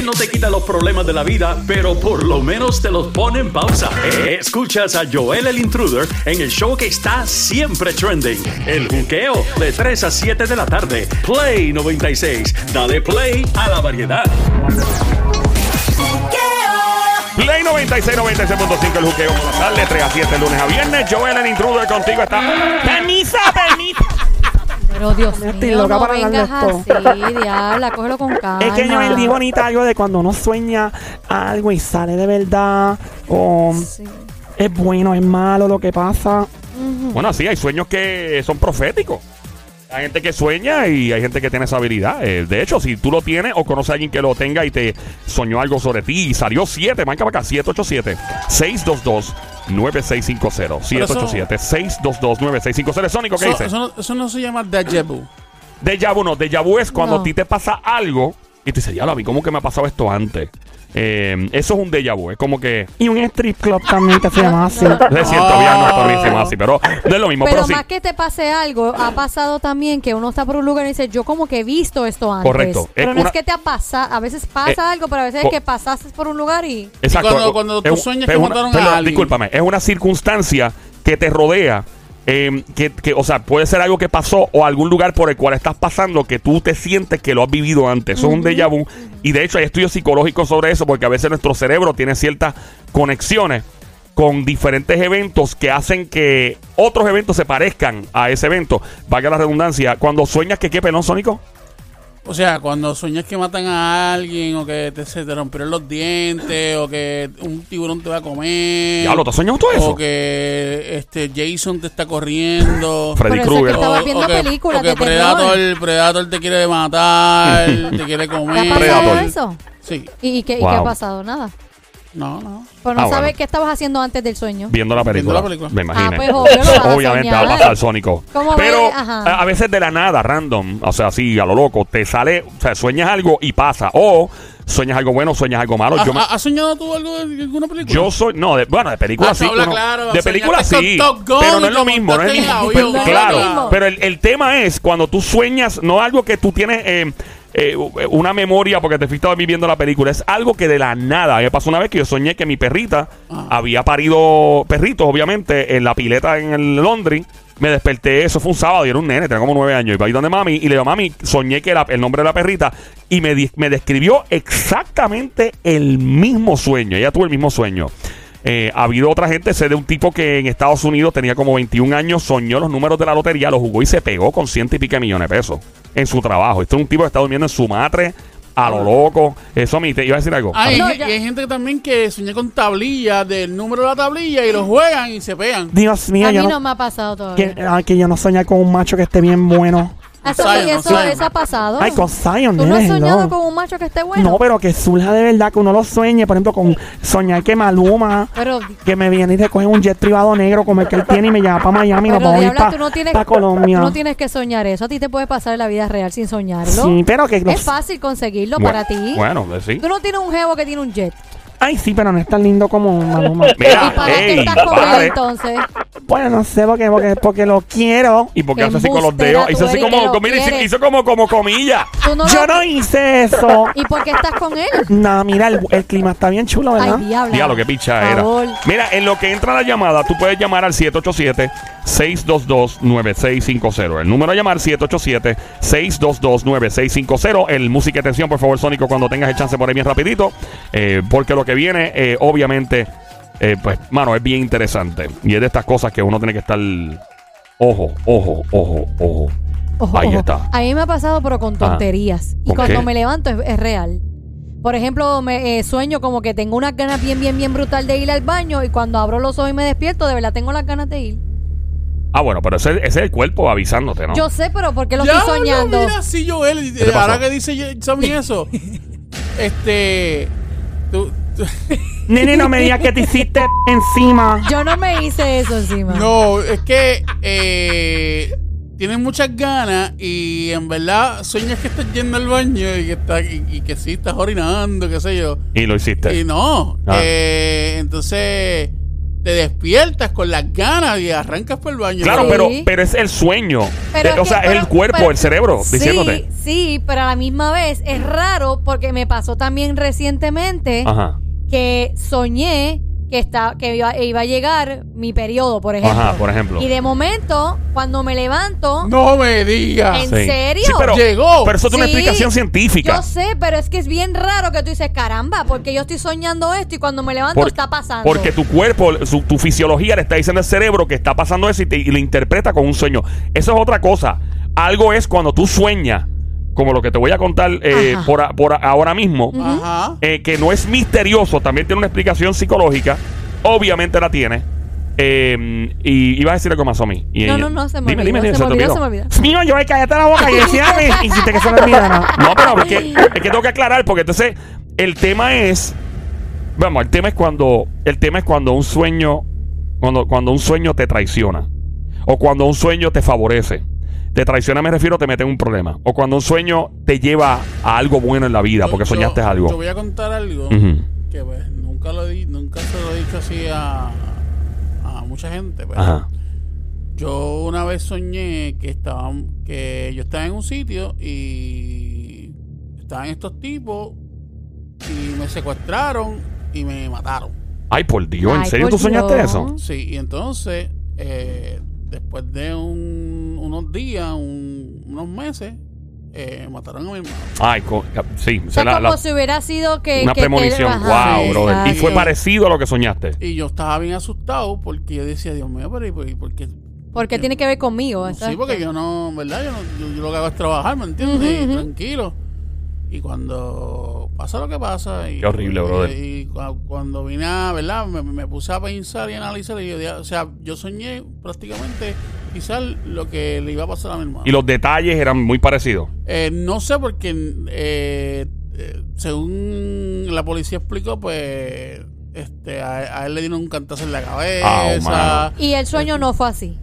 Él no te quita los problemas de la vida, pero por lo menos te los pone en pausa. Escuchas a Joel el Intruder en el show que está siempre trending. El juqueo de 3 a 7 de la tarde. Play 96. Dale play a la variedad. Play 96, 96.5 el juqueo por la tarde, 3 a 7 lunes a viernes. Joel el Intruder contigo está. ¡Permisa, permisa! Pero Dios mío, Estoy loca no para vengas esto. así, diabla, cógelo con calma. Es que yo vendí bonita algo de cuando uno sueña algo y sale de verdad. O Sí. es bueno, es malo lo que pasa. Bueno, sí, hay sueños que son proféticos. Hay gente que sueña y hay gente que tiene esa habilidad. Eh, de hecho, si tú lo tienes o conoces a alguien que lo tenga y te soñó algo sobre ti y salió 7, marca para acá, 787-622-9650. 787-622-9650. Sónico, ¿qué Eso, dice? eso no, eso no se llama déjà vu. Déjà vu no, déjà vu es cuando No. a ti te pasa algo y te dices, ya lo vi, ¿cómo que me ha pasado esto antes? Eh, eso es un déjà vu, es como que... Y un strip club también que se llama así. Es cierto, Ah. bien, no es así, pero no es lo mismo, pero, Pero sí. más que te pase algo, ha pasado también que uno está por un lugar y dice, yo como que he visto esto antes. Correcto. Pero Es no una- es que te ha pasado, a veces pasa Eh, algo, pero a veces es que pasaste por un lugar y... Exacto. cuando- cuando Es tú sueñas es que una- mataron a perdón, alguien. Discúlpame, es una circunstancia que te rodea. Eh, que, que, o sea, puede ser algo que pasó o algún lugar por el cual estás pasando que tú te sientes que lo has vivido antes. Eso es un déjà vu. Y de hecho hay estudios psicológicos sobre eso porque a veces nuestro cerebro tiene ciertas conexiones con diferentes eventos que hacen que otros eventos se parezcan a ese evento. Valga la redundancia. Cuando sueñas que qué pelón sónico. O sea, cuando sueñas que matan a alguien o que te, se te rompieron los dientes o que un tiburón te va a comer. Diablo, ¿te has soñado todo eso? O que este Jason te está corriendo. Freddy eso es que Krueger. O- viendo o que- películas o que de terror. Predator, Predator te quiere matar, te quiere ¿Te ha comer. pasado Predator. eso? Sí. ¿Y, y qué, y qué ha pasado? Nada. No, no. Pues no Ah, sabes bueno. qué estabas haciendo antes del sueño. Viendo la película. Viendo la película. Me imagino. Ah, pues, obvio, lo vas a Obviamente soñar. va a pasar Sónico. ¿Cómo Pero ves? Ajá. a, a veces de la nada, random, o sea, así a lo loco, te sale, o sea, sueñas algo y pasa. O sueñas algo bueno, sueñas algo malo. ¿Has, Yo, me- has soñado tú algo de alguna película? yo soy, no, de- bueno, de película Ah, sí. habla uno- claro, de película soñaste sí. con Top Gun Pero no y es lo te mismo, no es montaste en el mismo. avión. No es lo claro, mismo. pero el, el tema es cuando tú sueñas, no algo que tú tienes eh, eh, una memoria porque te fuiste viviendo la película, es algo que de la nada. Me pasó una vez que yo soñé que mi perrita Ah. había parido perritos, obviamente, en la pileta en el Londres. Me desperté, eso fue un sábado y era un nene, tenía como nueve años. Y iba ahí donde mami y le digo, mami, soñé que era el nombre de la perrita. Y me, me describió exactamente el mismo sueño. Ella tuvo el mismo sueño. Eh, ha habido otra gente, sé de un tipo que en Estados Unidos tenía como 21 años, soñó los números de la lotería, lo jugó y se pegó con ciento y pico de millones de pesos en su trabajo. Este es un tipo que está durmiendo en su matre a lo loco. Eso a mí, te iba a decir algo. Y hay gente también que sueña con tablillas del número de la tablilla y lo juegan y se pegan. Dios mío, a mí yo no, no, me ha pasado todavía. que, ah, que yo no soñar con un macho que esté bien bueno. Eso, Zion, eso, eso ha pasado. Ay, con Zion, ¿Tú no has nene, soñado no. con un macho que esté bueno? No, pero que surja de verdad, que uno lo sueñe. Por ejemplo, con soñar que Maluma, Pero, que me viene y recoge un jet privado negro como el que él tiene y me lleva para Miami. Nos pero vamos a ir Diabla, tú no para Colombia. tú no tienes que soñar eso. A ti te puede pasar la vida real sin soñarlo. Sí, pero que no- Es fácil conseguirlo Bueno, para ti. Bueno, eh, sí. Tú no tienes un jevo que tiene un jet. Ay, sí, pero no es tan lindo como Maluma. Mira, ¿Y para qué ey, estás con él pare. entonces? Pues no sé, porque, porque, porque lo quiero. ¿Y porque Qué hace así con los embustera dedos? Hizo así eres, como, lo mira, hizo, quieres. hizo como, como. Tú no Yo lo- no hice eso. ¿Y por qué estás con él? No, mira, el, el clima está bien chulo, ¿verdad? Ay, diabla. Diablo, qué picha Por era. favor. Mira, en lo que entra la llamada, tú puedes llamar al 787-622-9650. El número a llamar 787-622-9650. El música y atención, por favor, Sónico, cuando tengas el chance por ahí bien rapidito. Eh, porque lo que viene, eh, obviamente, eh, pues, mano, es bien interesante. Y es de estas cosas que uno tiene que estar... Ojo, ojo, ojo, ojo. Ojo, Ahí ojo. está. A mí me ha pasado, pero con Ah. tonterías. Y ¿Con cuando qué? me levanto es, es real. Por ejemplo, me eh, sueño como que tengo unas ganas bien, bien, bien brutal de ir al baño y cuando abro los ojos y me despierto, de verdad tengo las ganas de ir. Ah, bueno, pero ese, ese es el cuerpo avisándote, ¿no? Yo sé, pero ¿por qué lo estoy soñando? Mira, sí, Joel. eh? Ahora que dice yo- Sammy eso. este. Tú- Nene, no me digas que te hiciste encima. Yo no me hice eso encima. no, es que. Eh, tienes muchas ganas y en verdad sueñas que estás yendo al baño y que, estás, y, y que sí estás orinando, qué sé yo. Y lo hiciste. Y no. Ah. Eh, entonces, te despiertas con las ganas y arrancas por el baño. Claro, Sí. pero, pero es el sueño. Pero Eh, es o sea, es el cuerpo, pero- el cerebro, sí, diciéndote. Sí, pero a la misma vez es raro porque me pasó también recientemente Ajá. Que soñé que, está, que iba, iba a llegar mi periodo, por ejemplo. Ajá, por ejemplo. Y de momento, cuando me levanto, No me digas. ¿En Sí. serio? Sí, pero, Llegó. Pero eso es una explicación científica. yo sé, pero es que es bien raro que tú dices, caramba, porque yo estoy soñando esto y cuando me levanto Por- está pasando. Porque tu cuerpo, su- tu fisiología le está diciendo al cerebro que está pasando eso y, te- y lo interpreta con un sueño. Eso es otra cosa. Algo es cuando tú sueñas, como lo que te voy a contar eh, por, a- por ahora mismo, Ajá. eh, que no es misterioso, también tiene una explicación psicológica. Obviamente la tiene. Eh, y ibas a decir algo más a mí. Y- No, no, no, se me dime, olvidó, dime, dime, se me olvidó, se me olvidó. Mío, yo cállate la boca y decía, hiciste que se me olvida, ¿no? No, pero es que, es que tengo que aclarar, porque entonces el tema es. Vamos, el tema es cuando. El tema es cuando un sueño. Cuando, cuando un sueño te traiciona. O cuando un sueño te favorece. Te traiciona, me refiero, te mete en un problema. O cuando un sueño te lleva a algo bueno en la vida, porque Yo- soñaste Te algo. voy a contar algo que pues, nunca lo di, nunca se lo he dicho así a, a mucha gente. Pero Ajá. Yo una vez soñé que estaban, que yo estaba en un sitio y estaban estos tipos y me secuestraron y me mataron. Ay, por Dios, ¿en Ay, serio tú soñaste eso? Sí, y entonces, eh, después de un- unos días, un- unos meses, eh, mataron a mi hermano. Ay, co- sí. O sea, la- como la- si hubiera sido que. una que te- premonición. ajá, wow, Sí, brother. Y exacto. fue parecido a lo que soñaste. Y yo estaba bien asustado porque yo decía, Dios mío, pero ¿y por- y por qué? Porque tiene que ver conmigo. Sí, exacto. porque yo no, ¿verdad? Yo, no, yo, yo lo que hago es trabajar, ¿me entiendes? Y tranquilo. Y cuando pasa lo que pasa. Y, Qué horrible, y- brother. Y, cua- cuando vine a, ¿verdad? Me, me puse a pensar y analizar. Y yo, dije, o sea, yo soñé prácticamente quizás lo que le iba a pasar a mi hermano. Y los detalles eran muy parecidos. Eh, no sé porque eh, eh, según la policía explicó, pues este a, a él le dieron un cantazo en la cabeza. Oh, mano. Y el sueño no fue así.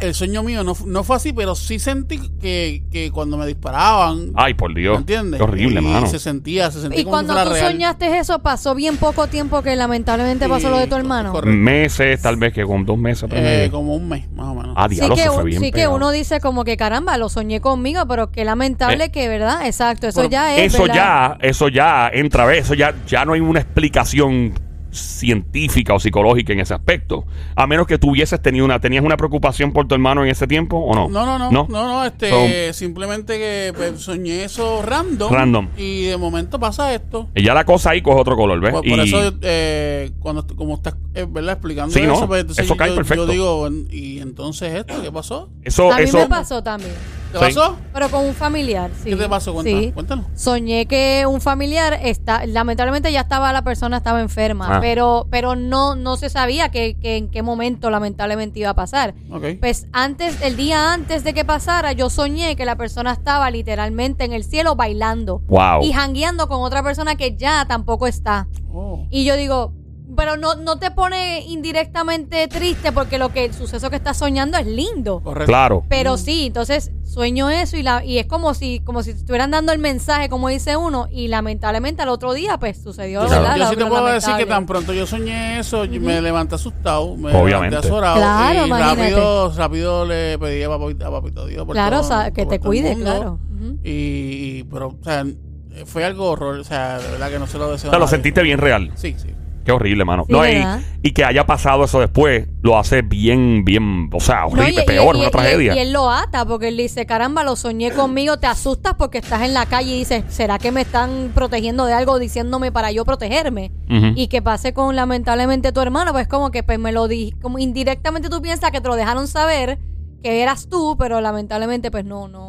El sueño mío no, no fue así, pero sí sentí que, que cuando me disparaban, Ay, por ¿me Dios. entiendes? Qué horrible, y mano. se sentía, se sentía Y como si cuando fuera tú real. soñaste eso, pasó bien poco tiempo que lamentablemente Sí, pasó lo de tu hermano. correcto. Meses, tal vez que con dos meses. Eh, como un mes, más o menos. Ah, Sí diablo, que, eso fue un- bien sí que uno dice como que caramba, lo soñé conmigo, pero qué lamentable Eh. que, ¿verdad? Exacto, eso Bueno, ya es. Eso ¿verdad? ya, eso ya entra, ¿ves? Eso ya, ya no hay una explicación científica o psicológica en ese aspecto. A menos que tú hubieses tenido una, tenías una preocupación por tu hermano en ese tiempo o no. No, no, no, no, no, este, So- simplemente que pues, soñé eso random, Random. y de momento pasa esto. Y ya la cosa ahí coge otro color, ¿ves? Por, por Y- eso, eh, cuando como estás, eh, ¿verdad? Explicando Sí, no, eso, pues, entonces eso cae yo, perfecto. yo digo, ¿y entonces esto qué pasó? eso, A mí eso, me pasó también, ¿Qué Sí. pasó? pero con un familiar. Sí. ¿Qué te pasó? Cuéntanos. Sí. Cuéntanos. Soñé que un familiar está, lamentablemente ya estaba la persona estaba enferma, Ah. pero, pero no, no se sabía que, que en qué momento lamentablemente iba a pasar. Ok. Pues antes, el día antes de que pasara, yo soñé que la persona estaba literalmente en el cielo bailando wow. y jangueando con otra persona que ya tampoco está. Oh. Y yo digo, pero no, no te pone indirectamente triste porque lo que el suceso que estás soñando es lindo. Correcto. Claro. Pero sí, entonces sueño eso y la y es como si como si estuvieran dando el mensaje, como dice uno, y lamentablemente al otro día pues sucedió, Claro. ¿verdad? Yo sí te puedo decir que tan pronto yo soñé eso, yo me levanté asustado, me Obviamente. levanté azorado Claro, y imagínate. rápido, rápido le pedí a papito, a papito Dios por Claro, todo- o sea, que por te todo cuide, mundo. claro. Y, y- pero, o sea, fue algo horror, o sea, de verdad que no se lo deseo. O sea, lo sentiste bien real. Sí, sí. Qué horrible, mano. Sí, no, y, ¿verdad? y que haya pasado eso después, lo hace bien, bien, o sea, No, horrible, y- y- peor, y- una y- tragedia. Y él lo ata porque él dice, caramba, lo soñé conmigo, te asustas porque estás en la calle y dices, ¿será que me están protegiendo de algo diciéndome para yo protegerme? Ujú. Y que pase con lamentablemente tu hermano, pues como que pues me lo di, como indirectamente tú piensas que te lo dejaron saber que eras tú, pero lamentablemente pues no, no.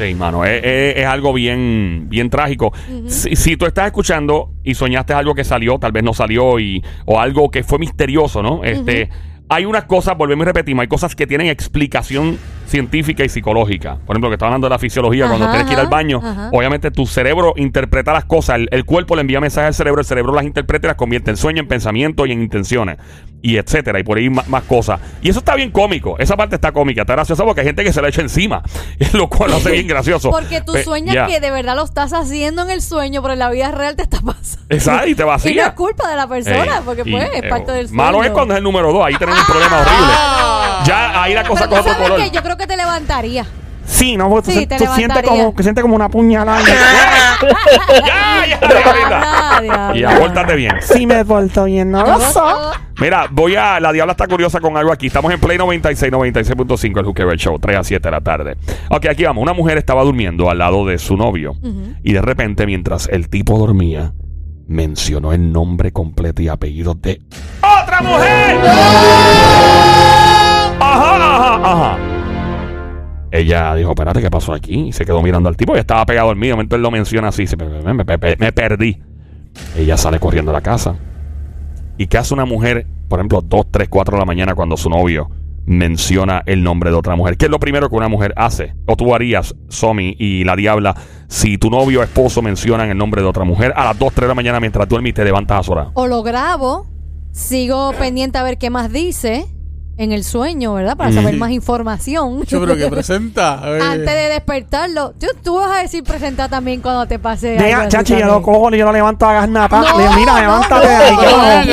Sí, mano, es, es- es algo bien, bien trágico. si, si tú estás escuchando y soñaste algo que salió, tal vez no salió, y, o algo que fue misterioso, ¿no? Este, Hay unas cosas, volvemos y repetimos, hay cosas que tienen explicación científica y psicológica. Por ejemplo, que está hablando de la fisiología, cuando Ajá, tienes que ir al ajá, baño, ajá. obviamente tu cerebro interpreta las cosas, el, el cuerpo le envía mensajes al cerebro, el cerebro las interpreta y las convierte en sueño, en pensamiento y en intenciones. Y etcétera, y por ahí más, cosas. Y eso está bien cómico. Esa parte está cómica, está graciosa porque hay gente que se la echa encima, lo cual lo hace bien gracioso. Porque tú Eh, sueñas que de verdad lo estás haciendo en el sueño, pero en la vida real te está pasando. Exacto, y te Y no vacía. es culpa de la persona, Ey, porque y, pues es eh, parte del sueño. Malo es cuando es el número dos, ahí tenemos un problema horrible. Ah. Ya ahí la cosa Pero tú coge otro sabes color. que yo creo que te levantaría. Sí, ¿no? Porque tú, Sí, sientes como, que sientes como una puñalada. ya, ya. Diabla, Y apórtate bien. sí me he vuelto bien, ¿no? lo sé. Mira, voy a. La Diabla está curiosa con algo aquí. Estamos en Play 96, 96.5, el Hooker Show, 3 a 7 de la tarde. Ok, aquí vamos. Una mujer estaba durmiendo al lado de su novio. Y de repente, mientras el tipo dormía, mencionó el nombre completo y apellido de ¡Otra mujer! Ajá, ajá, ajá. Ella dijo, espérate, ¿qué pasó aquí? Y se quedó mirando al tipo y estaba pegado al mío. Momento él lo menciona así. Me, me- perdí. Ella sale corriendo a la casa. ¿Y qué hace una mujer, por ejemplo, 2, 3, 4 de la mañana cuando su novio menciona el nombre de otra mujer? ¿Qué es lo primero que una mujer hace? O tú harías, Somi y la Diabla, si tu novio o esposo mencionan el nombre de otra mujer a las 2, 3 de la mañana mientras duermes y te levantas a sorar. O lo grabo, sigo pendiente a ver qué más dice en el sueño, ¿verdad? Para saber más información. Yo creo que presenta. eh. Antes de despertarlo. Tú, tú vas a decir presentar también cuando te pase así chachi, yo lo cojo y yo lo levanto a. No, Le digo, mira, no, levántate no, ahí.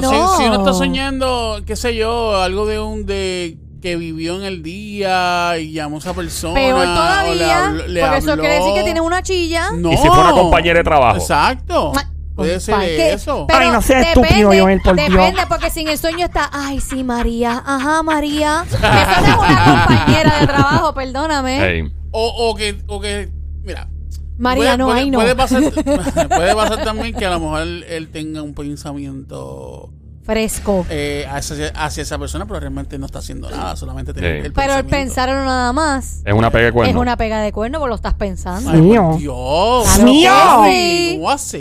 si- no. Si, uno está soñando, qué sé yo, algo de un de que vivió en el día y llamó a esa persona. Peor le todavía, habló- le porque eso quiere decir que tiene una chilla. No. Y si fue una compañera de trabajo. Exacto. Puede ser eso. Pero Ay, no seas estúpido, Joel, por Dios. Depende, porque si en el sueño está, ay, sí, María, ajá, María. Esa es una compañera de trabajo, perdóname. Ey. O, o que, o que, mira. María, puede, no, puede- ay, no. Puede pasar, puede pasar también que a lo mejor él, él tenga un pensamiento Fresco. eh, hacia, hacia esa persona, pero realmente no está haciendo nada, solamente tiene Sí. el Pero el pensarlo nada más Es una pega de cuerno. es una pega de cuerno porque lo estás pensando. Ay, Mío. Dios. Mío. ¿Cómo? Es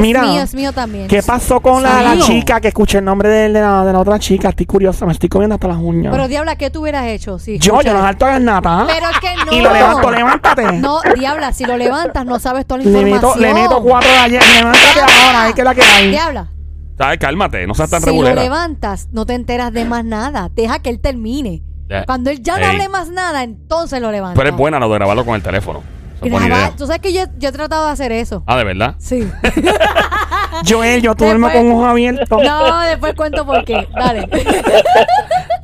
Mira. mío, es mío también. ¿Qué pasó con la, chica que escuché el nombre de, de la, de la otra chica? Estoy curiosa, me estoy comiendo hasta las uñas. Pero diabla, ¿qué tú hubieras hecho? Sí, yo, yo lo salto a gasnata. Pero es que no. Y lo levanto, levántate. No, diabla, si lo levantas no sabes toda la Le información. meto, le meto cuatro de ayer. Levántate ahora, ahí que la que hay. Diabla, ¿Sabes? Cálmate, no seas tan si lo levantas no te enteras de más nada. Deja que él termine. Cuando él ya no Ey. hable más nada, entonces lo levantas. Tú eres buena lo de grabarlo con el teléfono. Eso es buena Grabar- idea. Tú sabes que yo, yo he tratado de hacer eso. Ah, ¿de verdad? Sí. Joel, yo duermo Después- con ojos abiertos. No, después cuento por qué. Dale.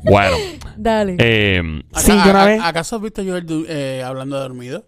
Bueno. Dale. Eh, Sí, una vez- ¿Acaso has visto yo eh, hablando de dormido?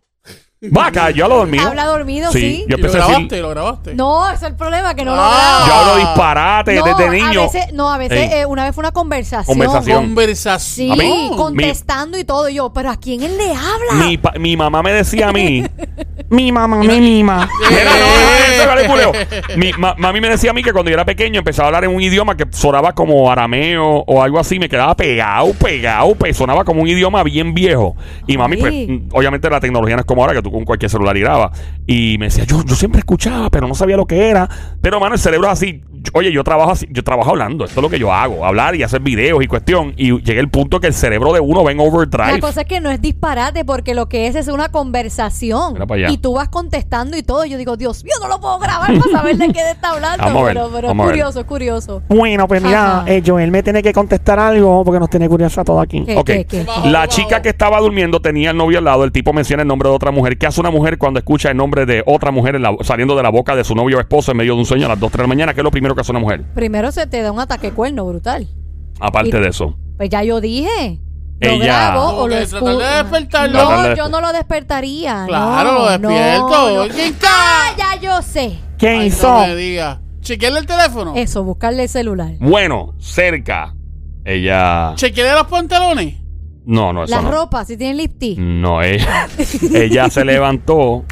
Vaca, yo lo dormí. Habla dormido, sí. Yo ¿Y lo empecé a grabaste? ¿Lo grabaste? No, ese es el problema, que no lo Ah. grabo. Yo hablo disparate No, desde niño. A veces, no, a veces, Ey. eh, una vez fue una conversación. Conversación. Sí, Conversación. Mí- contestando y todo. Y yo, pero ¿a quién él le habla? Mi, pa- mi mamá me decía a mí. Mi mamá me mima. Mira, no, no. Mi ma- mami me decía a mí que cuando yo era pequeño empezaba a hablar en un idioma que sonaba como arameo o algo así, me quedaba pegado, pegado, pe- sonaba como un idioma bien viejo. Y mami, pues, mm, obviamente la tecnología no es como ahora que tú con cualquier celular grabas. Y me decía, yo, yo siempre escuchaba, pero no sabía lo que era. Pero, mano, el cerebro es así. Oye, yo trabajo así, yo trabajo hablando, esto es lo que yo hago, hablar y hacer videos y cuestión. Y llegué al punto que el cerebro de uno va en La overdrive. cosa es que no es disparate porque lo que es es una conversación. Mira para allá. Y tú vas contestando y todo. Y yo digo, Dios mío, no lo puedo grabar para saber de qué está hablando. Vamos a ver, pero pero vamos a es curioso, es curioso. Bueno, pues mira, eh, Joel me tiene que contestar algo porque nos tiene curiosa todo aquí. ¿Qué, Ok. qué, qué? Bajo, La chica que estaba durmiendo tenía el novio al lado. El tipo menciona el nombre de otra mujer. ¿Qué hace una mujer cuando escucha el nombre de otra mujer en la- saliendo de la boca de su novio o esposo en medio de un sueño a las 2, 3 de la mañana? ¿Qué es lo primero que hace una mujer? Primero se te da un ataque cuerno brutal. Aparte Y- de eso. Pues ya yo dije. Lo Ella- grabo o lo de. Tratar No, de- yo no lo despertaría. Claro, no, lo despierto. no, no. ¿Quién Ah, ya yo sé. ¿Qué Ay, hizo? no me diga. Chequearle el teléfono. Eso, buscarle el celular. Bueno, cerca. Ella. Chequearle los pantalones. No, no, eso Las no. ropas, si tienen lipstick. No, ella. ella se levantó.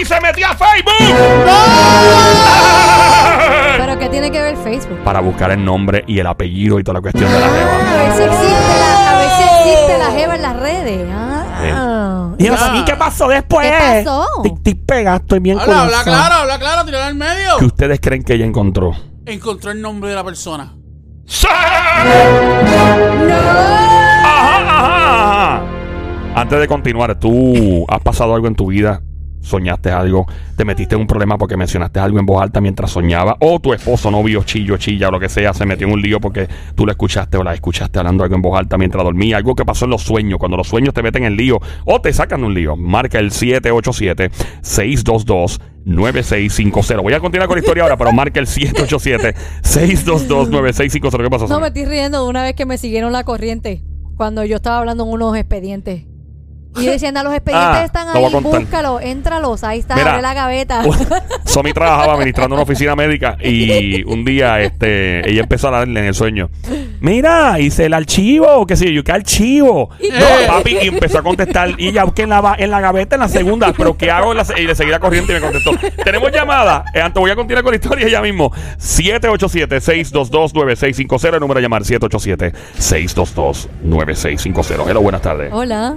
¡Y se metió a Facebook! Pero ¿qué tiene que ver Facebook? Para buscar el nombre y el apellido y toda la cuestión de la A jeva. ver si existe la, a ver si existe la jeva en las redes. Ah. Dios, Ya. ¿y qué pasó después? ¿Qué pasó? Estoy, estoy pegada, estoy bien Habla, habla claro, habla claro, tirar al medio. ¿Qué ustedes creen que ella encontró? Encontró el nombre de la persona. ¡Sí! ¡No! Ajá, ajá, ajá. Antes de continuar, ¿tú has pasado algo en tu vida soñaste algo, te metiste en un problema porque mencionaste algo en voz alta mientras soñaba, o tu esposo, novio, chillo, chilla o lo que sea, se metió en un lío porque tú la escuchaste o la escuchaste hablando algo en voz alta mientras dormía, algo que pasó en los sueños, cuando los sueños te meten en lío o te sacan un lío. Marca el 787-622-9650. Voy a continuar con la historia ahora, pero marca el 787-622-9650. ¿Qué pasó? No, me estoy riendo de una vez que me siguieron la corriente cuando yo estaba hablando en unos expedientes. Y decían, a los expedientes Ah, están lo voy a ahí, contar. búscalos, éntralos, ahí está, Mira. abre la gaveta. Somi trabajaba administrando una oficina médica y un día este ella empezó a darle en el sueño. Mira, hice el archivo, qué sé yo, ¿qué archivo? No, papi, y empezó a contestar. Y ya busqué en la, en la gaveta en la segunda, pero ¿qué hago? En la se- y le seguí la corriente y me contestó. Tenemos llamada. Eh, antes voy a continuar con la historia ya mismo. 787-622-9650. El número a llamar 787-622-9650. Hello, buenas tardes. Hola.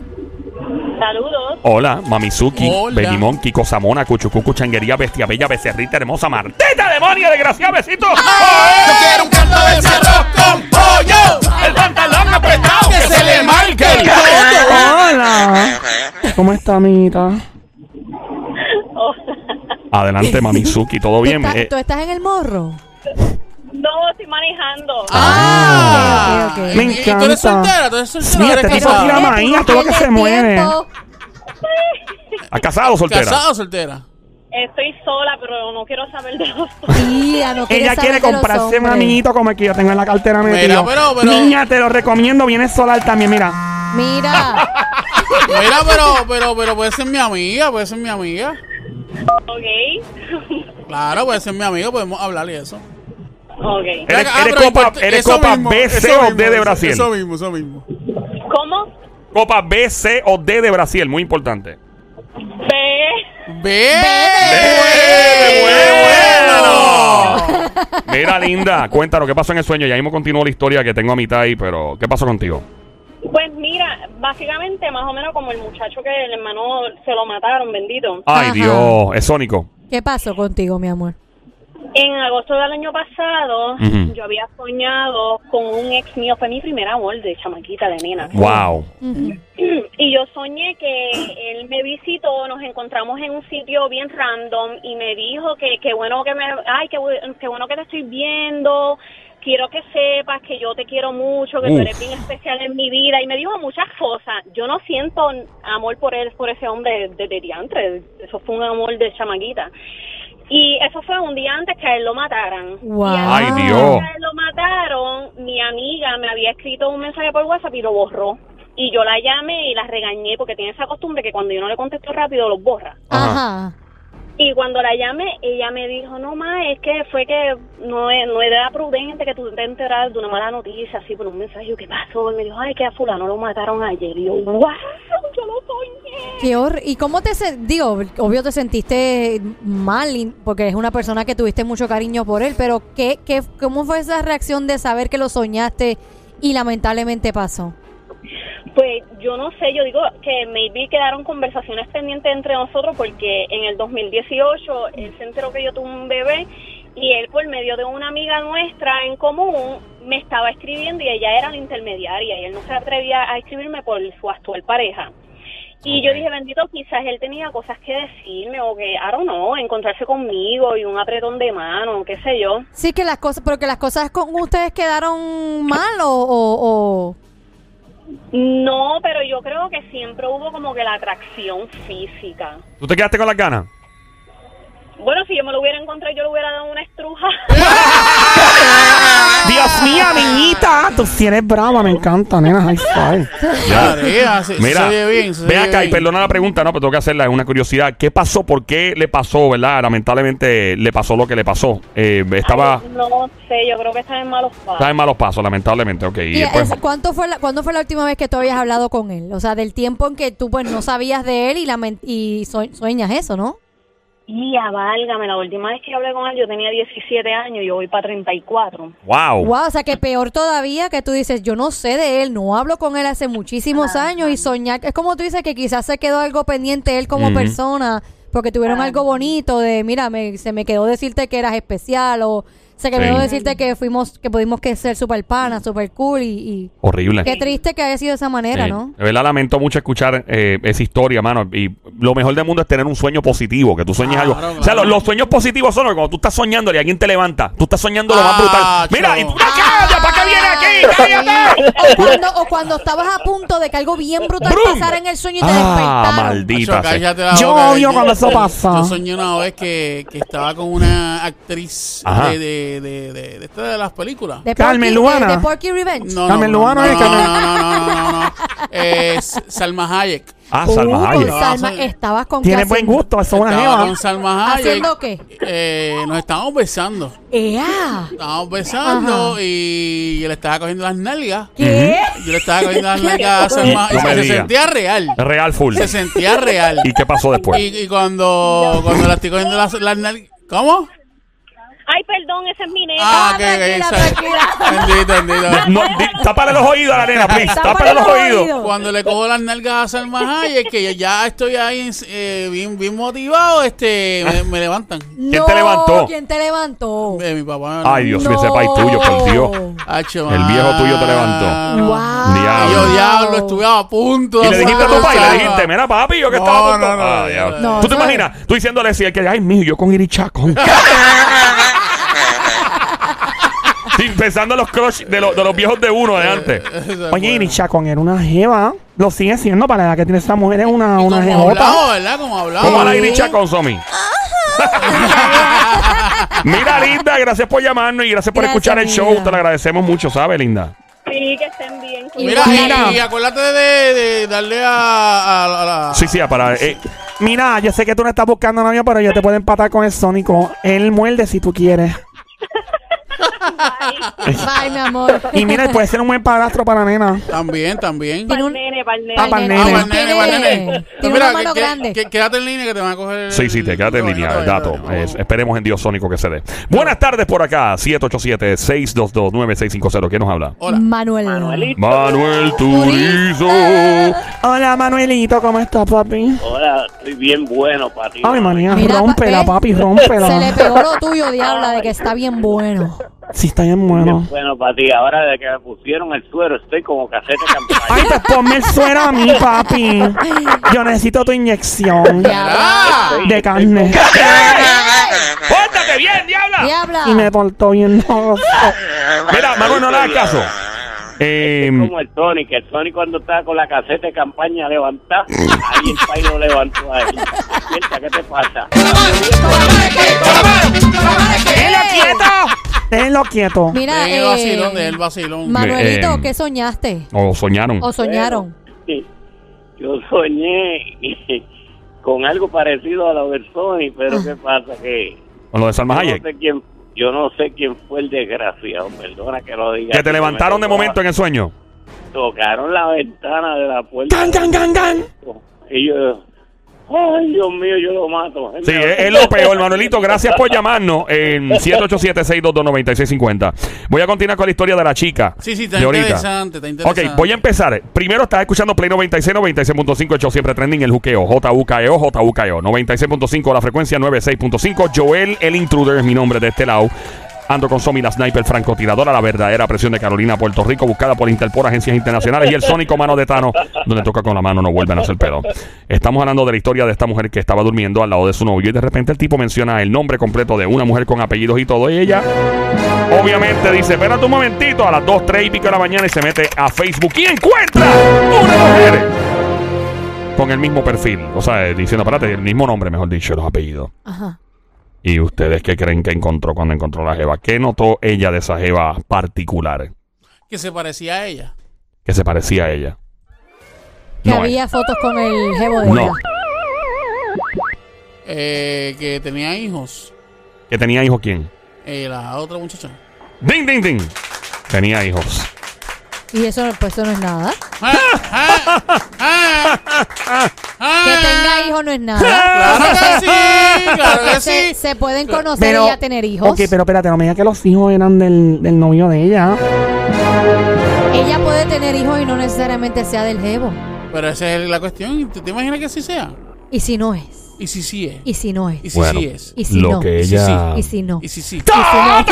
Saludos. Hola, Mamizuki, Hola. Benimón, Kiko Samona, Cuchucucu, Changuería, Bestia Bella, Becerrita, Hermosa, Martita, Demonia, Desgraciada, Besito. Yo quiero un canto de cerro con pollo. El pantalón apretado, Que se le marque el Hola. ¿Cómo está, amiguita? Adelante, Mamizuki, ¿todo ¿Tú, bien? Eh, tú estás en el morro? No, estoy manejando. Ah. Ok, ok, ok. Me ¿Y tú eres encanta. soltera? ¿Tú eres soltera? Mira, ¿Eres este tipo Mira, maíz, todo lo que se tiempo. ¿Ha casado o soltera? ¿Casada o soltera? Estoy sola, pero no quiero saber de los Mira, no Ella saber quiere comprarse un amiguito como el que yo tengo en la cartera Mira, pero- pero- Niña, te lo recomiendo. Viene solar también, mira. Mira, Mira, pero, pero, pero puede ser mi amiga, puede ser mi amiga. Ok. Claro, puede ser mi amiga, podemos hablar y eso. Ok. Eres, Ah, eres copa, eres copa mismo, B, C o mismo, D de Brasil. Eso mismo, eso mismo. ¿Cómo? Copa B, C o D de Brasil, muy importante. B. ¡Ve! bueno! Mira, linda, cuéntanos qué pasó en el sueño. Ya mismo continúo la historia que tengo a mitad ahí, pero ¿qué pasó contigo? Pues mira, básicamente más o menos como el muchacho que el hermano se lo mataron, bendito. Ay, Ajá. Dios, es Sónico. ¿qué pasó contigo, mi amor? En agosto del año pasado, yo había soñado con un ex mío, fue mi primer amor de chamaquita, de nena. Wow. Y yo soñé que él me visitó, nos encontramos en un sitio bien random y me dijo que qué bueno que me, ay, qué, bu- qué bueno que te estoy viendo, quiero que sepas que yo te quiero mucho, que tú Uf. eres bien especial en mi vida y me dijo muchas cosas. Yo no siento amor por él, por ese hombre de, de diantre, eso fue un amor de chamaquita. Y eso fue un día antes que a él lo mataran. Wow. Y Ay, antes Dios. que a él lo mataron, mi amiga me había escrito un mensaje por WhatsApp y lo borró. Y yo la llamé y la regañé porque tiene esa costumbre que cuando yo no le contesto rápido los borra. Ajá. Y cuando la llamé, ella me dijo, no más, es que fue que no, no era prudente que tú te enteraras de una mala noticia así por un mensaje. ¿qué pasó? Y me dijo, ay, que a fulano lo mataron ayer. Y yo, wow, yo lo soñé. ¿Y cómo te digo, obvio te sentiste mal porque es una persona que tuviste mucho cariño por él, pero ¿qué, qué, ¿cómo fue esa reacción de saber que lo soñaste y lamentablemente pasó? Pues yo no sé, yo digo que maybe quedaron conversaciones pendientes entre nosotros porque en el 2018 él se enteró que yo tuve un bebé y él por medio de una amiga nuestra en común me estaba escribiendo y ella era la intermediaria y él no se atrevía a escribirme por su actual pareja. Y yo dije, bendito, quizás él tenía cosas que decirme o que, I don't know, encontrarse conmigo y un apretón de mano, qué sé yo. Sí que las cosas, pero que las cosas con ustedes quedaron mal o, o- o- No, pero yo creo que siempre hubo como que la atracción física. ¿Tú te quedaste con las ganas? Bueno, si yo me lo hubiera encontrado, yo le hubiera dado una estruja. Dios mío, amiguita. Tú sí eres brava, me encanta, nena. High five. Ya. María, se, Mira, se oye bien, se ve acá y perdona la pregunta, no, pero tengo que hacerla, es una curiosidad. ¿Qué pasó? ¿Por qué le pasó, verdad? Lamentablemente le pasó lo que le pasó. Eh, estaba, no sé, yo creo que está en malos pasos. estaba en malos pasos, lamentablemente, ok. Y y después- es- ¿cuánto fue la, ¿Cuándo fue la última vez que tú habías hablado con él? O sea, del tiempo en que tú pues no sabías de él y, lamen- y sue- sueñas eso, ¿no? Y a válgame, la última vez que hablé con él yo tenía 17 años y yo voy para 34. wow. Wow, o sea que peor todavía que tú dices, yo no sé de él, no hablo con él hace muchísimos años y soñar, es como tú dices que quizás se quedó algo pendiente él como persona, porque tuvieron algo bonito de, mira, me, se me quedó decirte que eras especial o se quedó Sí. decirte que fuimos, que pudimos que ser super pana, super cool y, y Horrible. qué triste que haya sido de esa manera, Sí. ¿no? De verdad lamento mucho escuchar eh, esa historia, mano. Y lo mejor del mundo es tener un sueño positivo, que tú sueñes Claro, algo. O sea, los, los sueños positivos son cuando tú estás soñando y alguien te levanta. Tú estás soñando lo más Ah, brutal. Mira, y tú te ¿para qué viene aquí? ¡Cállate! o, cuando, o cuando estabas a punto de que algo bien brutal Brum. pasara en el sueño y te Ah, maldita sea. Yo odio que- cuando eso pasa. Yo soñé una vez que, que estaba con una actriz Ajá. de, de, de, de, de esta de las películas. De Carmen Porky- Luana. De, de Porky Revenge. No, Carmen no, Lubano no, es no, Carmen- no, no, no, no, no, no. Es Salma Hayek. Ah, Uh, Salma con Hayek. Salma, estabas con Tiene buen gusto, eso es una Estaba jeva. con Salma Hayek. ¿Haciendo qué? Eh, nos estábamos besando. ¡Ea! Estábamos besando Ajá. y yo le estaba cogiendo las nalgas. ¿Qué? Yo le estaba cogiendo las nalgas a Salma No y me se sentía real. Real full. Se sentía real. ¿Y qué pasó después? Y, y cuando, cuando la estoy cogiendo las, las nalgas. ¿Cómo? Ay, perdón, esa es mi neta. Ah, Ah, que tranquila, esa- tranquila. Bendito, bendito. No, di- tápale los oídos a la nena, please. Tápale Tápale los los oídos. oídos. Cuando le cojo las nalgas a Salma Hayek, que ya estoy ahí eh, bien, bien motivado, este, me, me levantan. ¿Quién te levantó? ¿Quién te levantó? Eh, mi papá. Ay, Dios mío, ese país tuyo, por Dios. Hacho, El viejo tuyo te levantó. Wow. Diablo. yo, diablo, estuve a punto. Y de le dijiste a tu papá y le dijiste, mira papi, yo que No, estaba a punto. no, no, Ah, no, no, ¿Tú te imaginas? Tú diciéndole así, que, ay, mijo, yo con Irichacón. pensando en los crush de, los- de los viejos de uno de antes. Oye, Iris Chacón era una jeva. Lo sigue siendo para la edad que tiene esa mujer. Es una, Y una como jevota. hablado, ¿verdad? Como hablado. ¿Cómo a la Irichacón, Somi? Mira, Linda, gracias por llamarnos y gracias por Gracias, escuchar el show. Linda. Te lo agradecemos mucho, ¿sabes, Linda? Sí, que estén bien. Mira, Mira. y, y acuérdate de, de darle a, a- a la... Sí, sí, para. eh, Mira, yo sé que tú no estás buscando novio, pero yo te puedo empatar con el Sónico. Él muerde si tú quieres. Bye, mi amor. Y mira, puede ser un buen padrastro para la nena. También, también. Para Tiene el un- nene, para el nene. Ah, para el Ah, nene. para el nene, para el nene. Tiene una mira, mano que- grande. que- quédate en línea que te van a coger el- Sí, sí, te quédate en línea, el dato. Es- esperemos en Dios Sónico que se dé. Buenas tardes por acá, 787-622-9650. ¿Quién nos habla? Hola. Manuel. Manuelito. Manuel Turizo. Hola, Manuelito, ¿cómo estás, papi? Hola, estoy bien bueno para ti. Ay, manía, pa- papi, Se le pegó lo tuyo, diabla, de que está bien bueno. Sí, está bien Bien bueno. bueno para ti. Ahora de que me pusieron el suero, estoy como casete campaña. Ay, pues ponme el suero a mí, papi. Yo necesito tu inyección Ah, de carne. ¡Pórtate bien, diabla! Diabla. Y me portó bien. no. Mira, Manuel, no le hagas caso. Eh, como el Tony, que el Tony cuando estaba con la caseta de campaña levantada, ahí el país lo levantó a él. ¿qué te pasa? ¡Déjenlo quieto! Déjenlo quieto. Mira, de el eh, vacilón, de el vacilón. Manuelito, Eh, ¿qué soñaste? o soñaron. ¿O soñaron? Yo soñé con algo parecido a lo del Tony, pero ¿qué pasa? Que Con lo de Salma yo no Hayek. sé quién, yo no sé quién fue el desgraciado, perdona que lo diga. Que te levantaron de momento en el sueño. Tocaron la ventana de la puerta. ¡Gan, gan, gan, gan! Y yo, ay, Dios mío, yo lo mato. Sí, es, es lo peor, Manuelito. Gracias por llamarnos en 787-622-9650. Voy a continuar con la historia de la chica. Sí, sí, está de ahorita. interesante, está Ok, interesante. voy a empezar. Primero estás escuchando Play 96, 96.5, hecho siempre trending, el juqueo, JUKEO, JUKEO, 96.5, la frecuencia 96.5, Joel, el intruder es mi nombre de este lado. Ando con Somi, la sniper francotiradora, la verdadera presión de Carolina, Puerto Rico, buscada por Interpol, agencias internacionales y el sónico mano de Tano, donde toca con la mano, no vuelven a hacer pedo. Estamos hablando de la historia de esta mujer que estaba durmiendo al lado de su novio y de repente el tipo menciona el nombre completo de una mujer con apellidos y todo, y ella Obviamente dice, espérate un momentito a las 2, 3 y pico de la mañana y se mete a Facebook y encuentra una mujer con el mismo perfil. O sea, eh, diciendo, espérate, el mismo nombre, mejor dicho, los apellidos. Ajá. ¿Y ustedes qué creen que encontró cuando encontró la jeva? ¿Qué notó ella de esa jeva particular Que se parecía a ella. que se parecía a ella? Que No había fotos con el jevo de No. ella. Eh, que tenía hijos. ¿Que tenía hijos quién? Eh, la otra muchacha. ¡Ding, ding, ding! Tenía hijos. Y eso, pues eso no es nada. Ah, ah, ah, ah. Que tenga hijos no es nada. Claro que sí, claro que se, sí. se pueden conocer Pero- y ya tener hijos. Ok, pero espérate, no me digas que los hijos eran del, del novio de ella. Ella puede tener hijos y no necesariamente sea del jevo. Pero esa es la cuestión. ¿Te, te imaginas que así sea? Y si no es. Y si sí es. Y si no es. Y si Bueno. sí es. Y si Lo no. que Y si ella... Y si no. Y si sí. Y si no.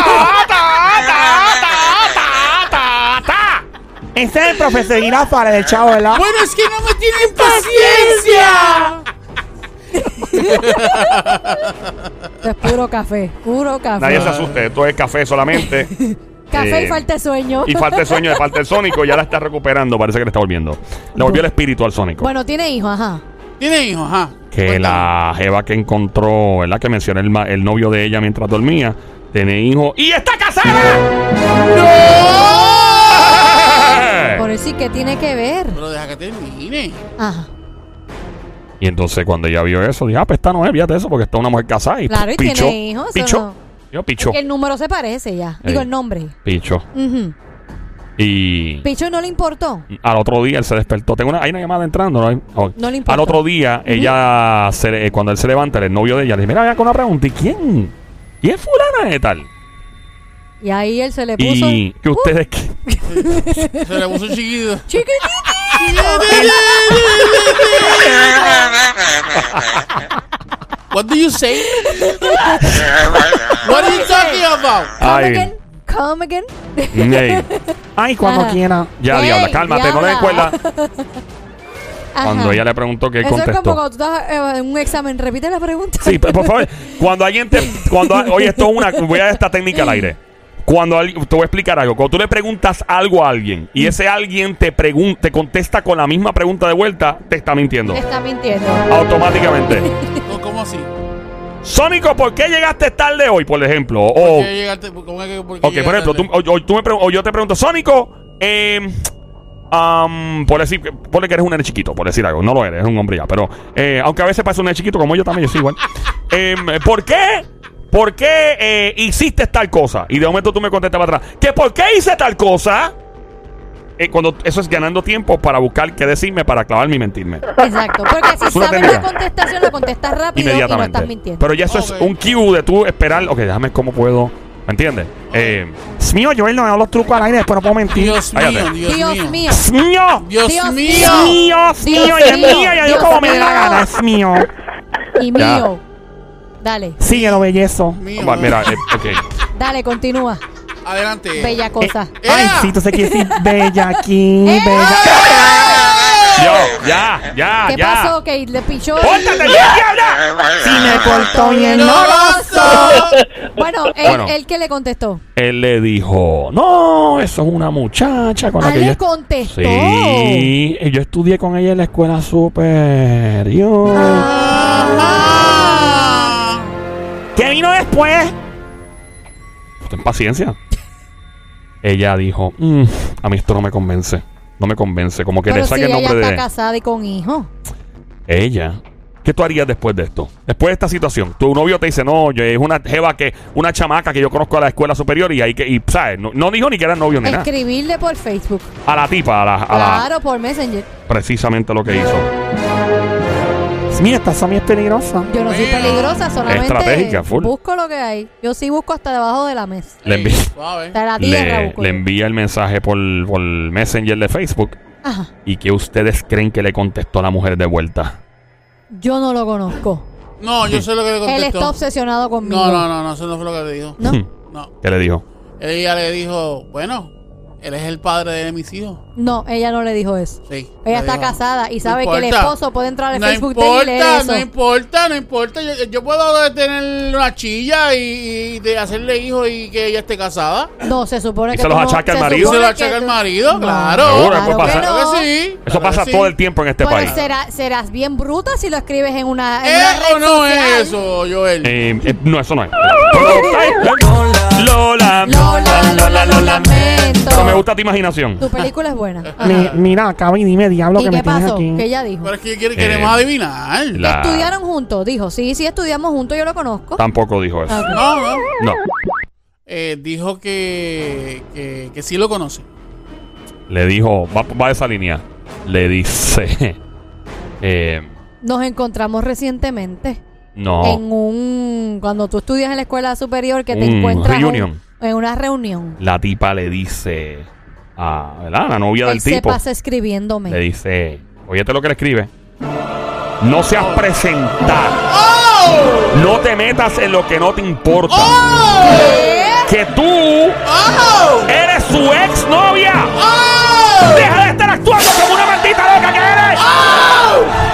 Ese es el profesor Girafales del chavo, ¿verdad? Bueno, es que no me tienen paciencia. Esto es puro café, puro café. Nadie se asuste, esto es café solamente. Café y Eh, falta de sueño. Y falta de sueño de parte del Sónico, ya la está recuperando, parece que le está volviendo. Le volvió el espíritu al Sónico. Bueno, tiene hijos, ajá. ¿Tiene hijos? Ajá. que Cuéntame. la jeva que encontró, ¿verdad? Que mencioné el, ma- el novio de ella mientras dormía, tiene hijos y está casada. Por sí que tiene que ver. Pero deja que termine. Ajá. Y entonces cuando ella vio eso, dije, ah, pues esta no es, fíjate eso, porque está una mujer casada y Claro, y pichó, tiene hijos, Pichó. no- Yo pichó. Que el número se parece ya. Digo, Ey. el nombre. Pichó. Ujú. Y Picho no le importó. al otro día él se despertó. Tengo una, hay una llamada entrando, ¿no? Oh. No le importa. Al otro día, ella, se le- cuando él se levanta, el novio de ella, le dice, mira, ven con una pregunta, ¿y quién? ¿Quién es fulana de tal? Y ahí él se le puso. Y que ustedes... Se le puso chiquito. Chiquitito. What do you say? What are you talking about? Come Ay. again. Come again. Ey, Ay, cuando Ajá. quiera. ya, Ey, diabla, cálmate, no le des cuerda. Cuando ella le preguntó que él Eso es contestó. como cuando tú estás eh, en un examen. Repite la pregunta. Sí, pero por favor, cuando alguien te. Cuando, oye, esto es una. Voy a dar esta técnica al aire. Cuando alguien- te voy a explicar algo. Cuando tú le preguntas algo a alguien y ese alguien te, pregun- te contesta con la misma pregunta de vuelta, te está mintiendo. Te está mintiendo. Automáticamente. ¿Cómo- ¿Cómo así? Sónico, ¿por qué llegaste tarde hoy, por ejemplo? O, ¿Por qué llegaste? ¿Cómo es que- por qué ok, por ejemplo, llegaste tú, o- o tú me o yo te pregunto, Sónico, eh, am, por decir, ponle que eres un nene chiquito, por decir algo. No lo eres, es un hombre ya. Pero, eh, aunque a veces parece un nene chiquito, como yo también, yo soy igual. Em, ¿Por qué? ¿Por qué eh, hiciste tal cosa? Y de momento tú me contestas para atrás. ¿Que por qué hice tal cosa? Eh, cuando eso es ganando tiempo para buscar qué decirme para clavarme y mentirme. Exacto. Porque si sabes técnica. la contestación, lo contestas rápido y no Inmediatamente. estás mintiendo. Pero ya eso es un cue de tú esperar. Ok, déjame cómo puedo. ¿Me entiendes? Eh, Es mío, yo él no hago los trucos al aire, después no puedo mentir. Dios mío, Cállate. Dios, Dios mío. mío. Es mío. Dios, Dios mío. mío. Mío, es Dios mío, y es mío. mío, y yo Dios como me dé la mío. gana, es mío. Y Ya. Dale, Síguelo, bellezo. Mío. va, mira, eh, ok. dale, continúa. Adelante. Bella cosa. Ay, ¡Ea! sí, tú se quieres decir bella aquí, ¡Eh! bella. Yo, ya, ya, ¿Qué ya. pasó? Que le pichó. ¡Pórtate bien, diabla! Si me cortó lo sé. Bueno, él, Bueno. él que le contestó. Él le dijo, no, eso es una muchacha con la Ah, que le yo... contestó. Sí, y yo estudié con ella en la escuela superior. Vino después? Ten paciencia. Ella dijo, "Mm, a mí esto no me convence. No me convence. Como que Pero le si saque el ella ya nombre está de casada y con hijos. ella. ¿Qué tú harías después de esto? Después de esta situación. Tu novio te dice, no, yo es una jeva que, una chamaca que yo conozco a la escuela superior y ahí que, y, ¿sabes? No, no dijo ni que era novio ni nada. Escribirle por Facebook. A la tipa, a la, a la- Claro, por Messenger. precisamente lo que hizo. Mío, esta Sammy es peligrosa. Yo no soy peligrosa, solamente Estratégica, full. busco lo que hay. Yo sí busco hasta debajo de la mesa. Le envi- Suave. Hasta la tierra le, busco. le yo. envía el mensaje por, por Messenger de Facebook Ajá. y que ustedes creen que le contestó la mujer de vuelta. Yo no lo conozco. No, yo sé lo que le Él contestó. está obsesionado conmigo. No, no, no, no, eso no fue lo que le dijo. ¿No? No. ¿Qué le dijo? Ella le dijo, bueno, él es el padre de mis hijos. No, ella no le dijo eso. Sí. Ella está dijo. casada y No sabe que el importa. esposo puede entrar al No Facebook de él y importa, leer eso. no importa, no importa. Yo, yo puedo tener una chilla y, y de hacerle hijos y que ella esté casada. No, se supone ¿Y que se los achaca el se marido? Se supone lo que achaca el tú- marido, No, claro. Seguro, claro puede que no. sí. Eso claro pasa que sí. todo el tiempo en este país. será, serás bien bruta si lo escribes en una, en ¿Eh una red o no social. es eso, Joel? Eh, eh, no, eso no es. Lola, Lola, Lola, lo lamento. Pero me gusta tu imaginación. Tu película es buena. Mi- mira, acaba y dime, diablo, ¿Y que me qué tienes pasó? aquí. Que ella dijo. Pero es que quiere- Eh, queremos adivinar. la- ¿Estudiaron juntos? Dijo, sí, sí, estudiamos juntos, yo lo conozco. Tampoco dijo eso. No, no. No. Eh, dijo que, que, que sí lo conoce. Le dijo, va, va esa línea. Le dice, eh, Nos encontramos recientemente no. en un... Cuando tú estudias en la escuela superior que te Un encuentras... un- reunion. en una reunión. La tipa le dice a ¿verdad? la novia Él del se tipo. pasa escribiéndome. Le dice, óyete lo que le escribe. No seas presentar. ¡Oh! No te metas en lo que no te importa. ¿Qué? Que tú ¡Oh! eres su ex novia. Deja de estar actuando como una maldita loca que eres.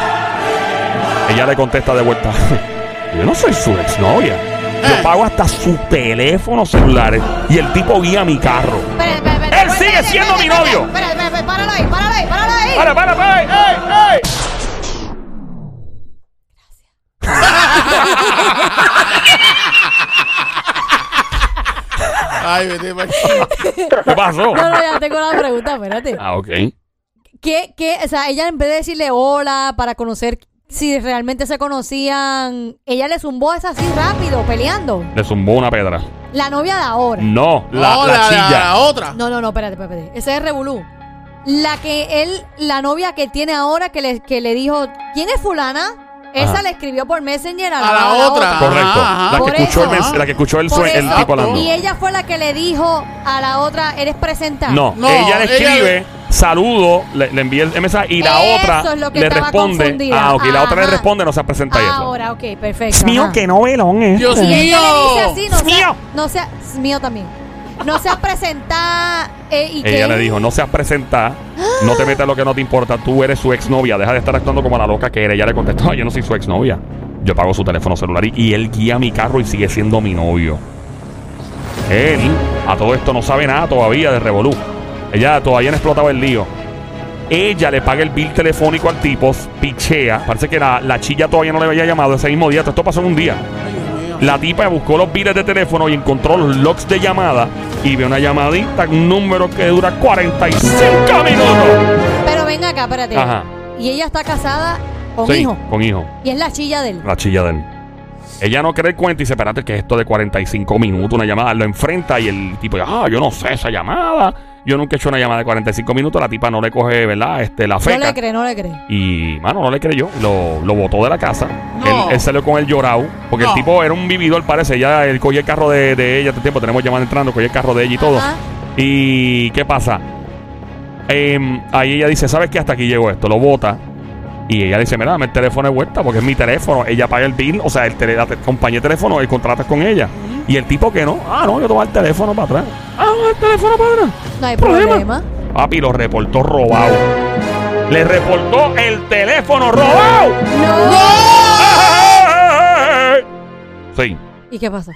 Ella le contesta de vuelta. Yo no soy su exnovia. Yo Eh. pago hasta su teléfono celular y el tipo guía mi carro. Espera, espera, espera, Él sigue siendo mi novio. Espera, espera, espera, páralo ahí, páralo ahí, páralo ahí. ¡Para, para, para! ¡Ey, ey! Ay, vete. ¿Qué pasó? No, no, ya tengo la pregunta, espérate. Ah, ok. ¿Qué, qué, o sea, ella en vez de decirle hola para conocer si realmente se conocían, ella le zumbó esa así rápido, peleando. Le zumbó una pedra. La novia de ahora. No, la, No, la la, chilla. la otra. No, no, no, espérate, espérate. espérate. Ese es Revolú. La que él, la novia que tiene ahora que le, que le dijo, ¿quién es fulana? Esa Ajá. le escribió por Messenger a la, A la a la otra. Correcto. Ajá, ajá. La, Por que escuchó el eso. mens- la que escuchó el, Por sue- el tipo hablando. Y ella fue la que le dijo a la otra, ¿eres presentada? No, No, ella le ella- escribe, saludo, le, le envía el mensaje y la Eso otra es lo que le responde. confundida. Ah, ok, la otra le responde, no se presenta y eso. Ahora, ok, perfecto. Dios mío, ajá. qué novelón este. Dios Y mío. ella le dice así, no Es mío. sea, no sea, es mío también. No seas presentada eh, y Ella le dijo, no seas presentada, no te metas en lo que no te importa, tú eres su exnovia, deja de estar actuando como la loca que eres. Ella le contestó, "Ay, yo no soy su exnovia. Yo pago su teléfono celular y, y él guía mi carro y sigue siendo mi novio. Él, a todo esto, no sabe nada todavía de Revolú. Ella todavía no explotaba el lío. Ella le paga el bill telefónico al tipo, pichea. Parece que la, la chilla todavía no le había llamado ese mismo día. Todo Esto pasó en un día. La tipa buscó los billes de teléfono y encontró los logs de llamada y ve una llamadita, un número que dura 45 minutos. Pero ven acá, espérate. Ajá. Y ella está casada con Sí, hijo. con hijo. Y es la chilla de él. La chilla de él. Ella no cree el cuento y dice, espérate, que es esto de 45 minutos, una llamada, lo enfrenta y el tipo, ah, yo no sé esa llamada. Yo nunca he hecho una llamada de 45 minutos, la tipa no le coge, ¿verdad? Este, la No feca. le cree, no le cree. Y, mano, no le creyó. Lo, lo botó de la casa. No. Él, él salió con el llorado. Porque No. el tipo era un vividor, parece. Ya él cogía el carro de, de ella. Este tiempo tenemos llamada entrando. Cogía el carro de ella y todo. Y, ¿qué pasa? Em, ahí ella dice, ¿sabes qué? Hasta aquí llegó esto. Lo bota. Y ella dice, mira, dame el teléfono de vuelta porque es mi teléfono. Ella paga el bill. O sea, el tele- la te- compañía de teléfono, el contrato es con ella. Y el tipo que no. Ah, no, yo tomo el teléfono para atrás. Ah, el teléfono para atrás. No hay Problema. problema. Papi lo reportó robado. Le reportó el teléfono robado. No. Sí. ¿Y qué pasa?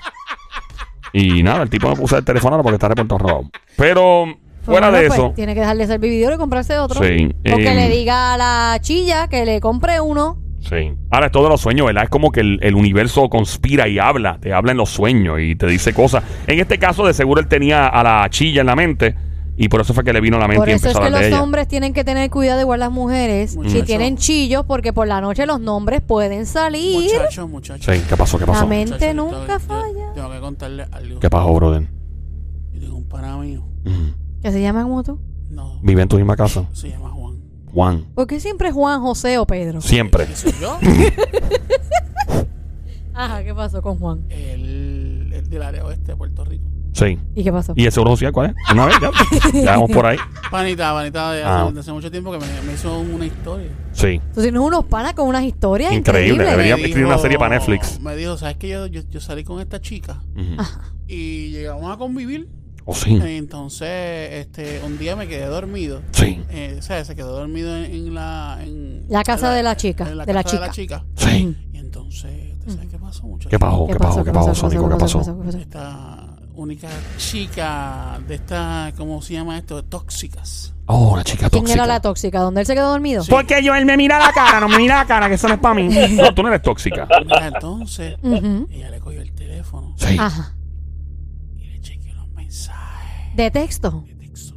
Y nada, el tipo no puso el teléfono porque está reportado robado. Pero fuera Bueno, de pues, eso. Tiene que dejarle ser vividor y comprarse otro. Sí. O que em, le diga a la chilla que le compre uno. Sí. Ahora es todo de los sueños, ¿verdad? Es como que el, el universo conspira y habla, te habla en los sueños y te dice cosas. En este caso, de seguro él tenía a la chilla en la mente y por eso fue que le vino a la mente Por y eso es empezó a que de los ella. hombres tienen que tener cuidado igual las mujeres. Si tienen chillos, porque por la noche los nombres pueden salir. Muchacho, muchacho. Sí, ¿qué pasó? ¿Qué La pasó? mente Muchacho, yo nunca tengo- yo falla. Tengo que contarle algo. ¿Qué pasó, brother? Yo tengo un pana mío. Mm. ¿Que se llama como tú? No. Vive en tu misma casa. Se llama Juan. Juan. ¿Por qué siempre Juan, José o Pedro? Siempre. ¿Qué soy yo? Ajá, ¿qué pasó con Juan? el, el del área oeste de Puerto Rico. Sí. ¿Y qué pasó? ¿Y el seguro social cuál es? Una vez ya. ya vamos por ahí. Panita, panita de Ah. hace, de hace mucho tiempo que me, me hizo una historia. Sí. Tú tienes unos panas con unas historias Increíble, increíbles. debería- Me escribir una serie para Netflix. Me dijo, ¿sabes qué? Yo, yo, yo salí con esta chica Ujú. y llegamos a convivir. Oh, sí. Entonces, este, un día me quedé dormido. Sí. Eh, o sea, se quedó dormido en, en la... En, La casa en de la chica, en la de la casa chica. Sí. Y entonces, ¿usted sabe qué pasó, muchachos? ¿Qué pasó? ¿Qué pasó? ¿Qué pasó, Sónico? ¿Qué pasó? ¿Qué pasó? Esta única chica de estas, ¿cómo se llama esto? Tóxicas. Oh, una chica ¿Quién tóxica. era la tóxica? ¿Dónde él se quedó dormido? Sí. Porque yo, él me mira la cara, no me mira la cara, que eso no es para mí. No, tú no eres tóxica. Mira, entonces, Ujú. ella le cogió el teléfono Sí. Ajá. ¿De texto? de texto.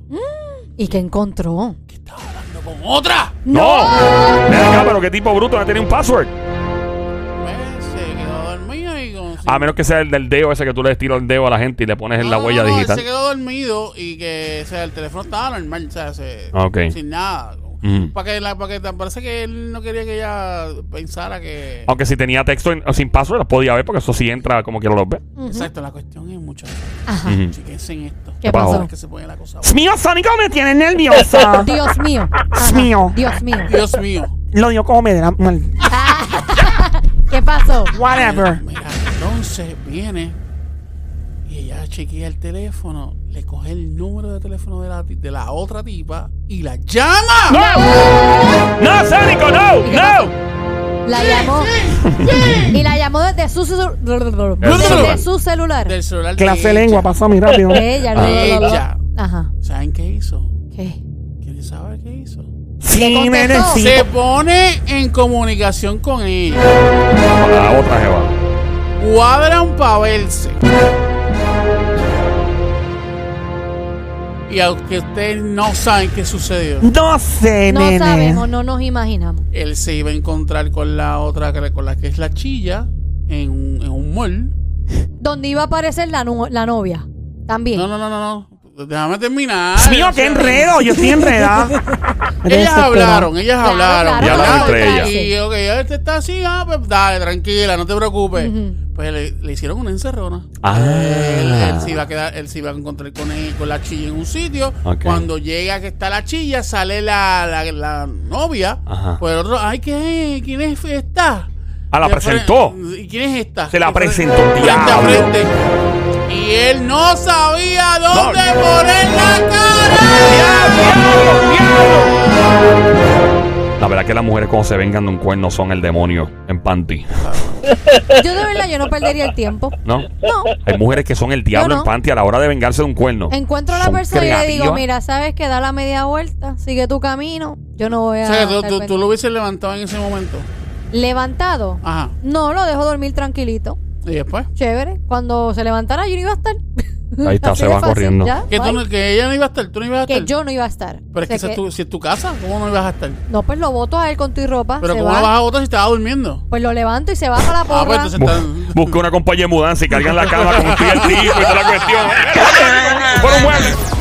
¿Y qué encontró? Que estaba hablando con otra. ¡No! Ven acá, pero qué tipo bruto no tiene un password. Pues, se quedó dormido y con... A menos que sea el del dedo ese que tú le tiras el dedo a la gente y le pones en la No, huella no, no, él digital. se quedó dormido y que, o sea, el teléfono estaba normal, o sea, se- ok. sin nada. Ujú. Para que, la, para que parece que él no quería que ella pensara que... Aunque si tenía texto en- sin password, los podía ver porque eso sí entra como quiera los ve. Ujú. Exacto, la cuestión es, muchachos, Ajá. Ujú. chequense en esto. ¿Qué pasó? pasó? Es que se pone la cosa Dios mío, Sónico me tiene nerviosa. Dios mío. Ajá. mío. Dios mío. Dios mío. Lo dio como me da mal. ¿Qué pasó? Whatever. Mira, entonces viene y ella chequea el teléfono, le coge el número de teléfono de la, de la otra tipa y la llama. ¡No! ¡No, Sónico, no! ¿Y qué ¡No! La llamó. Y la llamó desde su, desde su celular. Del celular de Clase de ella. lengua, pasó a mí rápido. Ella, Ah. Ella. Ajá. ¿Saben qué hizo? ¿Qué? ¿Quieren saber qué hizo? Sí, nenecito. Se pone en comunicación con ella. La otra jeva. Cuadran para verse. Y aunque ustedes no saben qué sucedió, No sé, No nene. sabemos, no nos imaginamos. él se iba a encontrar con la otra, con la que es la chilla, en un, en un mall. Donde iba a aparecer la, nu- la novia. También. No, no, no, no, no. Déjame terminar. Dios mío, qué enredo. Yo estoy enredada. Ellas hablaron, ellas Claro, hablaron. claro, ¿verdad? entre ellas. Y, ok, este está así, ah, pues dale, tranquila, no te preocupes. Pues le, le hicieron una encerrona. Ah. Él, él se iba a quedar, él se iba a encontrar con, él- con la chilla en un sitio. Cuando llega que está la chilla, sale la, la, la novia. Ajá. Pues el otro, ay, ¿qué, ¿quién es esta? Ah, la presentó. ¿Y quién es esta? Se la presentó, Frente a diablo. frente. Y él no sabía dónde No. poner la cara. La verdad que las mujeres cuando se vengan de un cuerno son el demonio en panty. Yo de verdad, yo no perdería el tiempo. ¿No? No. Hay mujeres que son el diablo Yo no. en panty a la hora de vengarse de un cuerno. Encuentro a la Son persona y le digo, creativas. mira, sabes que da la media vuelta, sigue tu camino. Yo no voy O a. sea, tú, tú- lo hubieses levantado en ese momento. Levantado. Ajá. No, lo dejo dormir tranquilito. Y después. Chévere. Cuando se levantara, yo no iba a estar. Ahí está, Así se de va fácil, corriendo. ya, Que, tú bye. no- que ella no iba a estar, tú no ibas a Que estar. yo no iba a estar. Pero es O que esa es tu- si es tu casa, ¿cómo no ibas a estar? No, pues lo voto a él con tu ropa. Pero se ¿cómo va. no vas a votar si estaba durmiendo? Pues lo levanto y se va para la Ah, pues porra. entonces Bu- está- Busca una compañía de mudanza y cargan la cama con un tío y toda la cuestión. Por un mueble.